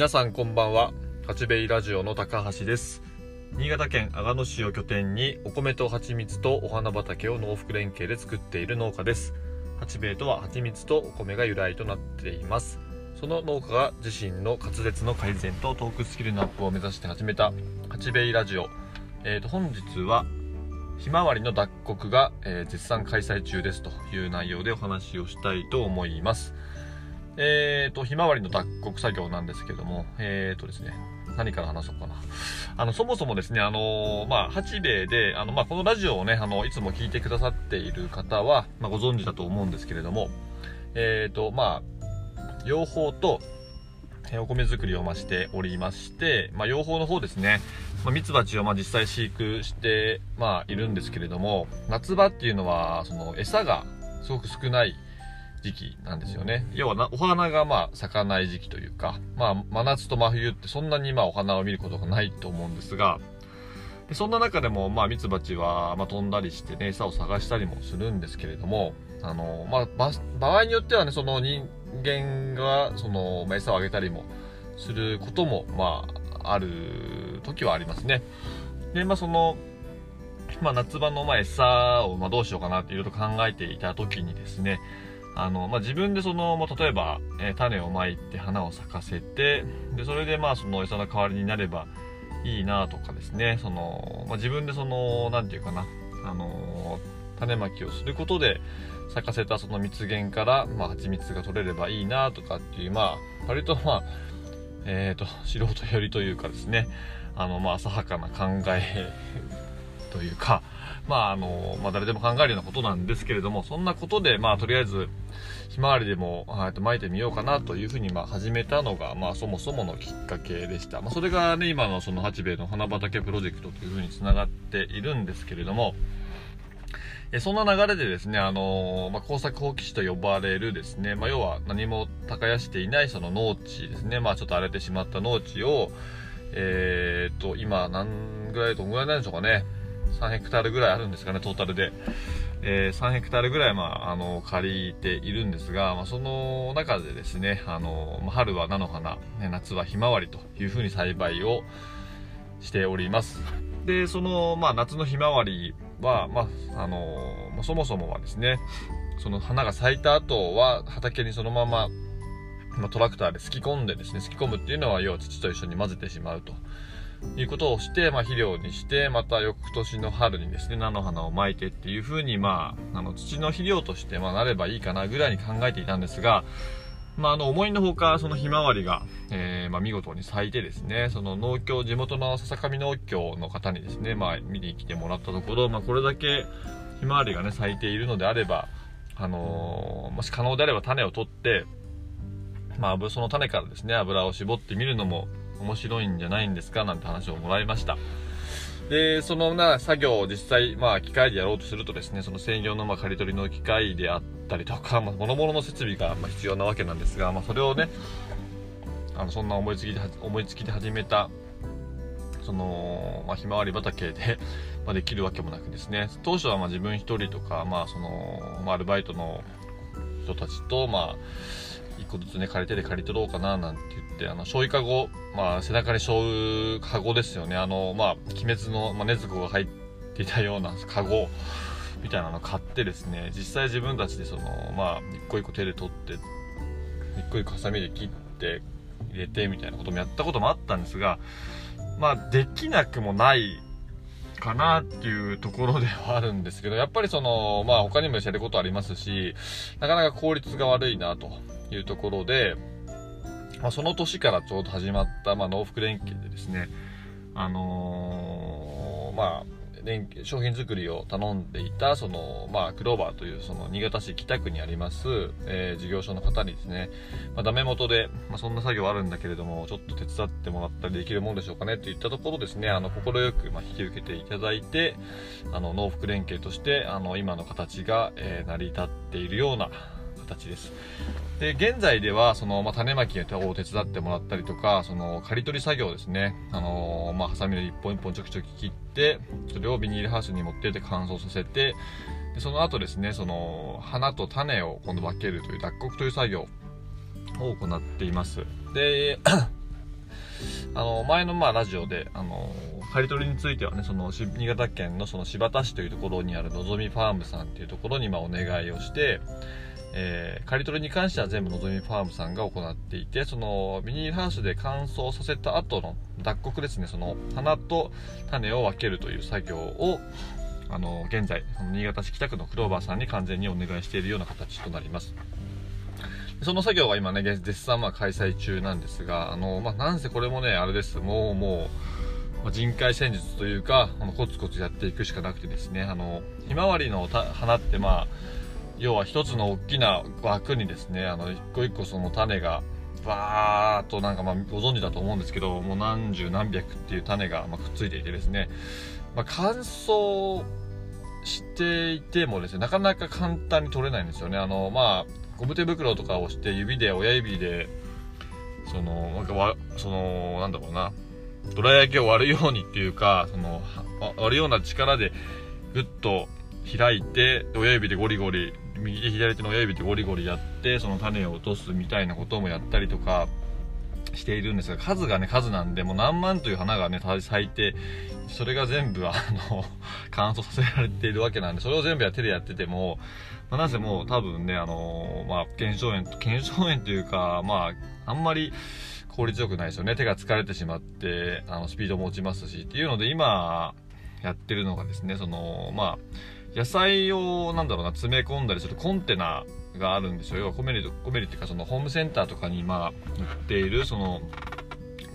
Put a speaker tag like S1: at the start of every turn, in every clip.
S1: 皆さんこんばんは。八兵衛ラジオの高橋です。新潟県阿賀野市を拠点にお米と蜂蜜とお花畑を農福連携で作っている農家です。八兵衛とは蜂蜜とお米が由来となっています。その農家が自身の滑舌の改善とトークスキルのアップを目指して始めた八兵衛ラジオ。えーと本日はひまわりの脱穀が、えー絶賛開催中ですという内容でお話をしたいと思います。えーと、ひまわりの脱穀作業なんですけども、えーとですね、何から話そうかな。あの、そもそもですね、あのーまあ、八兵衛で、あの、まあ、このラジオをね、あの、いつも聞いてくださっている方は、まあ、ご存知だと思うんですけれども、えーと、まあ、養蜂と、お米作りをましておりまして、まあ、養蜂の方ですね、まあ、ミツバチをまあ実際飼育して、まあ、いるんですけれども、夏場っていうのは、その餌がすごく少ない時期なんですよね。要はな、お花がまあ咲かない時期というか、まあ、真夏と真冬ってそんなにまあお花を見ることがないと思うんですが、でそんな中でも、まあ、ミツバチは、まあ、飛んだりしてね、餌を探したりもするんですけれども、あの、まあ、ば場合によってはね、その人間が、その、まあ、餌をあげたりもすることも、まあ、ある時はありますね。で、まあ、その、まあ、夏場の、まあ、餌を、まあ、どうしようかなっていろいろと考えていた時にですね、あの、まあ、自分でその、まあ、例えば、えー種をまいて花を咲かせて、で、それでまあ、その餌の代わりになればいいなとかですね、その、まあ、自分でその、なんていうかな、あの、種まきをすることで、咲かせたその蜜源から、まあ、蜂蜜が取れればいいなとかっていう、まあ、割とまあ、えっ、と、素人寄りというかですね、あの、まあ、浅はかな考えというか、まあ、あの、まあ、誰でも考えるようなことなんですけれども、そんなことで、まあ、とりあえず、ひまわりでも、あえっと、巻いてみようかなというふうに、まあ、始めたのが、まあ、そもそものきっかけでした。まあ、それがね、今のその八兵衛の花畑プロジェクトというふうにつながっているんですけれども、えそんな流れでですね、あのまあ、工作放棄地と呼ばれるですね、まあ、要は何も耕していないその農地ですね、まあ、ちょっと荒れてしまった農地を、えーっと、今何ぐらい、どんぐらいなんでしょうかね。3ヘクタールぐらいあるんですかね、トータルで。えー3ヘクタールぐらい、まあ、あの、借りているんですが、まあ、その中でですね、あの、ま春は菜の花、ね夏はひまわりというふうに栽培をしております。で、その、まあ、夏のひまわりは、まあ、あの、そもそもはですね、その花が咲いた後は畑にそのまま、まあ、トラクターですき込んでですね、すき込むっていうのは、要は土と一緒に混ぜてしまうと。いうことをして、まあ、肥料にして、また翌年の春にですね、菜の花をまいてっていう風に、まあ、あの、土の肥料として、まあ、なればいいかなぐらいに考えていたんですが、まあ、あの、思いのほか、そのひまわりが、えーまあ、見事に咲いてですね、その農協、地元の笹上農協の方にですね、まあ、見に来てもらったところ、まあ、これだけひまわりがね、咲いているのであれば、あのーもし可能であれば種を取って、まあ、その種からですね、油を絞ってみるのも面白いんじゃないんですか？なんて話をもらいました。で、そのな作業を実際、まあ、機械でやろうとするとですね、その専用のまあ刈り取りの機械であったりとか、まあ、諸々の設備がまあ必要なわけなんですが、まあ、それをね、あの、そんな思いつきで、思いつきで始めた、その、まあ、ひまわり畑で、まあ、できるわけもなくですね、当初はまあ自分一人とか、まあ、その、まあ、アルバイトの人たちと、まあ、一個ずつね、借り手で借り取ろうかな、なんて言って、あの、醤油かご、まあ、背中に醤油かごですよね。あの、まあ、鬼滅の、まあ、禰豆子が入っていたようなかご、みたいなの買ってですね、実際自分たちでその、まあ、一個一個手で取って、一個一個ハサミで切って、入れて、みたいなこともやったこともあったんですが、まあ、できなくもないかなっていうところではあるんですけど、やっぱりその、まあ他にもやることありますし、なかなか効率が悪いなというところで、まあその年からちょうど始まった、まあ農福連携でですね、あのーまあ、連商品作りを頼んでいた、その、まあ、クローバーという、その、新潟市北区にあります、えー事業所の方にですね、まあ、ダメ元で、まあ、そんな作業あるんだけれども、ちょっと手伝ってもらったりできるもんでしょうかねって言ったところですね、快く、まあ、引き受けていただいて、あの、農福連携として、あの、今の形が、えー成り立っているような形です。で、現在では、その、まあ、種まきを手伝ってもらったりとか、その、刈り取り作業ですね。あのーまあ、ハサミで一本一本ちょきちょき切って、それをビニールハウスに持ってって乾燥させて、でその後ですね、その、花と種を今度分けるという脱穀という作業を行っています。で、あの前のまあラジオであの刈り取りについてはねその新潟県のその新発田市というところにあるのぞみファームさんっていうところにまお願いをしてえー、刈り取りに関しては全部のぞみファームさんが行っていてそのビニハウスで乾燥させた後の脱穀ですねその花と種を分けるという作業をあの現在その新潟市北区のクローバーさんに完全にお願いしているような形となります。その作業は今ね絶賛まあ開催中なんですがあの、まあ、なんせこれもねあれです。もうもう、人海戦術というかあのコツコツやっていくしかなくてですねあのひまわりの花ってまあ要は一つの大きな枠にですねあの一個一個その種がバーっとなんかまあご存知だと思うんですけどもう何十何百っていう種がまくっついていてですね、まあ、乾燥していてもですねなかなか簡単に取れないんですよね。あのまあゴム手袋とかをして指で親指でそのなんかわそのなんだろうな。どら焼きを割るようにっていうかその割るような力でグッと開いて親指でゴリゴリ右手左手の親指でゴリゴリやってその種を落とすみたいなこともやったりとかしているんですが数がね数なんでもう何万という花がね咲いてそれが全部あの 乾燥させられているわけなんでそれを全部や手でやってても、まあ、なぜもう多分ねあのまあ腱鞘炎腱鞘炎というかまああんまり効率よくないですよね。手が疲れてしまってあのスピードも落ちますしっていうので今やってるのがですねそのまあ野菜をなんだろうな詰め込んだりするコンテナがあるんですよ。要はコメリコメリっていうかそのホームセンターとかにまあ売っているその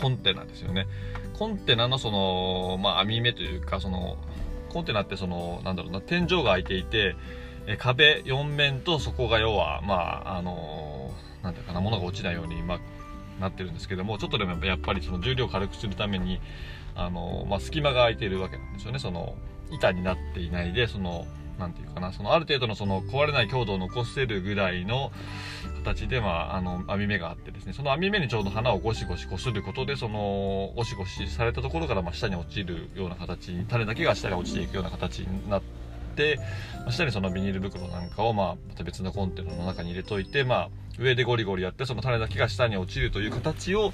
S1: コンテナですよね。コンテナのそのまあ網目というかそのコンテナってそのなんだろうな天井が開いていてえ壁4面と底が要はまああのなんていうかな物が落ちないようにまあなってるんですけどもちょっとでもやっぱりその重量を軽くするためにあの、まあ、隙間が空いているわけなんですよね。その板になっていないでその何て言うかなそのある程度のその壊れない強度を残せるぐらいの形で、まあ、あの網目があってですね。その網目にちょうど花をゴシゴシこすることでそのゴシゴシされたところからまあ下に落ちるような形に種だけが下に落ちていくような形になって、ま下にそのビニール袋なんかを、まあ、また別のコンテナの中に入れといて、まあ、上でゴリゴリやってその種だけが下に落ちるという形を、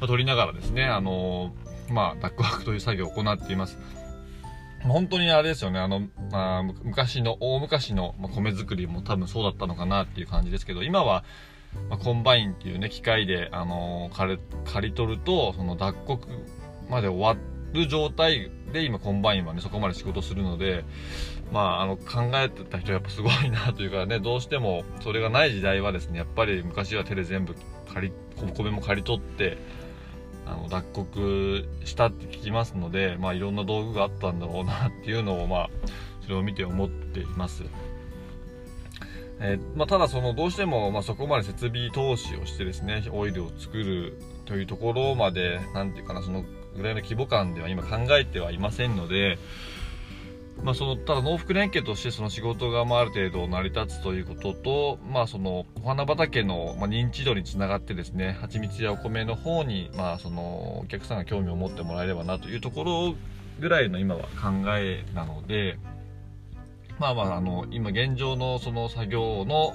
S1: ま取りながらですねあのまあ、脱穀という作業を行っています。本当にあれですよね、あの、まあ、昔の、大昔の米作りも多分そうだったのかなっていう感じですけど、今は、ま、コンバインっていうね、機械で、あの刈り、刈り取ると、その脱穀まで終わっる状態で、今コンバインはね、そこまで仕事するので、まあ、あの、考えてた人はやっぱすごいなというかね、どうしてもそれがない時代はですね、やっぱり昔は手で全部刈り、米も刈り取って、あの脱穀したって聞きますので、まあ、いろんな道具があったんだろうなっていうのを、まあ、それを見て思っています。えー、まあ、ただそのどうしても、まあ、そこまで設備投資をしてですねオイルを作るというところまで何て言うかなそのぐらいの規模感では今考えてはいませんので、まあ、そのただ農福連携としてその仕事がまあある程度成り立つということと、まあ、そのお花畑のま認知度につながってですね蜂蜜やお米の方にまあそのお客さんが興味を持ってもらえればなというところぐらいの今は考えなので。まあまあ、あの、今現状のその作業の、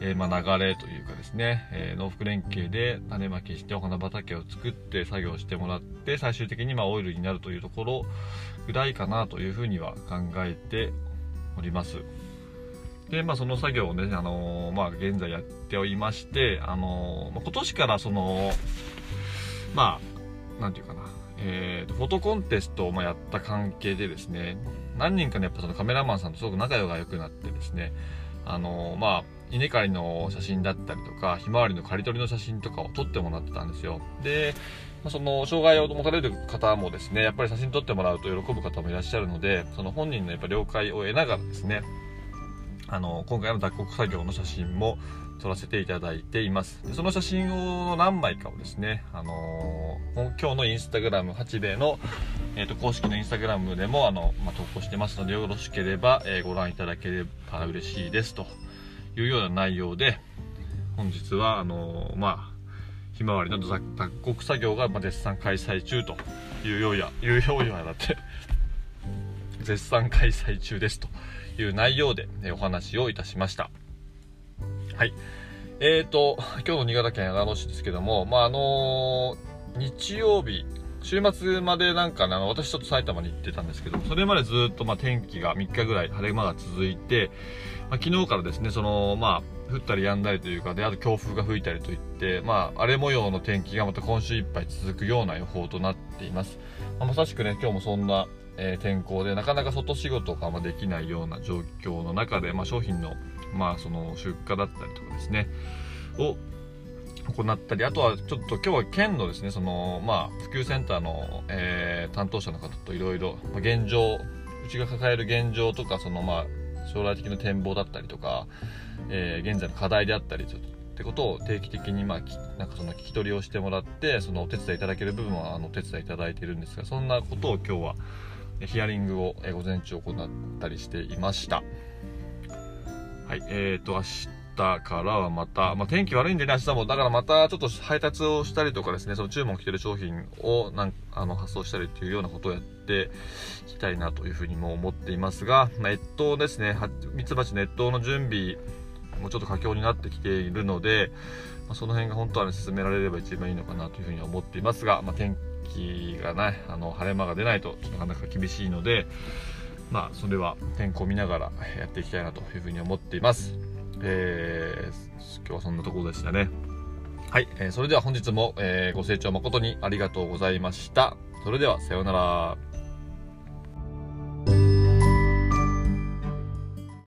S1: えー、まあ流れというかですね、えー、農福連携で種まきしてお花畑を作って作業してもらって、最終的にまあオイルになるというところぐらいかなというふうには考えております。で、まあその作業をね、あのー、まあ現在やっておりまして、あのー、まあ、今年からその、まあ、なんていうかな、えー、フォトコンテストをやった関係でですね、何人かね、やっぱそのカメラマンさんとすごく仲良くなってですね、あの、まあ、稲刈りの写真だったりとか、ひまわりの刈り取りの写真とかを撮ってもらってたんですよ。で、その、障害を持たれる方もですね、やっぱり写真撮ってもらうと喜ぶ方もいらっしゃるので、その本人のやっぱ了解を得ながらですね、あの、今回の脱穀作業の写真も撮らせていただいています。でその写真を何枚かをですね、あのー、今日のインスタグラム8名の、えーと、公式のインスタグラムでもあの、まあ、投稿してますのでよろしければ、えー、ご覧いただければ嬉しいですというような内容で本日はあのー、まあひまわりの脱穀作業が、絶賛開催中というようやいうようやだって絶賛開催中ですという内容で、お話をいたしました。はい。えーと、今日の新潟県阿賀野市ですけども、まあ、あのー、日曜日週末までなんかね、あの、私ちょっと埼玉に行ってたんですけど、それまでずっとまあ天気が3日ぐらい晴れ間が続いて、まあ、昨日からですね、その、まあ、降ったり止んだりというか、で、あと強風が吹いたりといって、まあ、荒れ模様の天気がまた今週いっぱい続くような予報となっています。まあ、まさしくね、今日もそんな、えー、天候で、なかなか外仕事がまできないような状況の中で、まあ、商品の、まあ、その出荷だったりとかですね、を、行ったり、あとはちょっと今日は県のですね、その、まあ、普及センターの、えー、担当者の方といろいろ、ま現状、うちが抱える現状とか、その、まあ、将来的な展望だったりとか、えー、現在の課題であったりってことを定期的に、まあ、なんかその聞き取りをしてもらって、そのお手伝いいただける部分は、あの、お手伝いいただいているんですが、そんなことを今日は、ヒアリングを、午前中行ったりしていました。はい、えーと、明日、からはまた、まあ、天気悪いんでね、明日も。だからまたちょっと配達をしたりとかですね、その注文来てる商品をなんあの発送したりっていうようなことをやっていきたいなというふうにも思っていますが、まあ、越冬ですね、ミツバチの越冬の準備もちょっと佳境になってきているので、まあ、その辺が本当はね、進められれば一番いいのかなというふうに思っていますが、まあ、天気がね、あの、晴れ間が出ないとなかなか厳しいので、まあ、それは天候を見ながらやっていきたいなというふうに思っています。えー、今日はそんなところでしたね。はい、えー、それでは本日も、えー、ご清聴誠にありがとうございました。それでは、さようなら。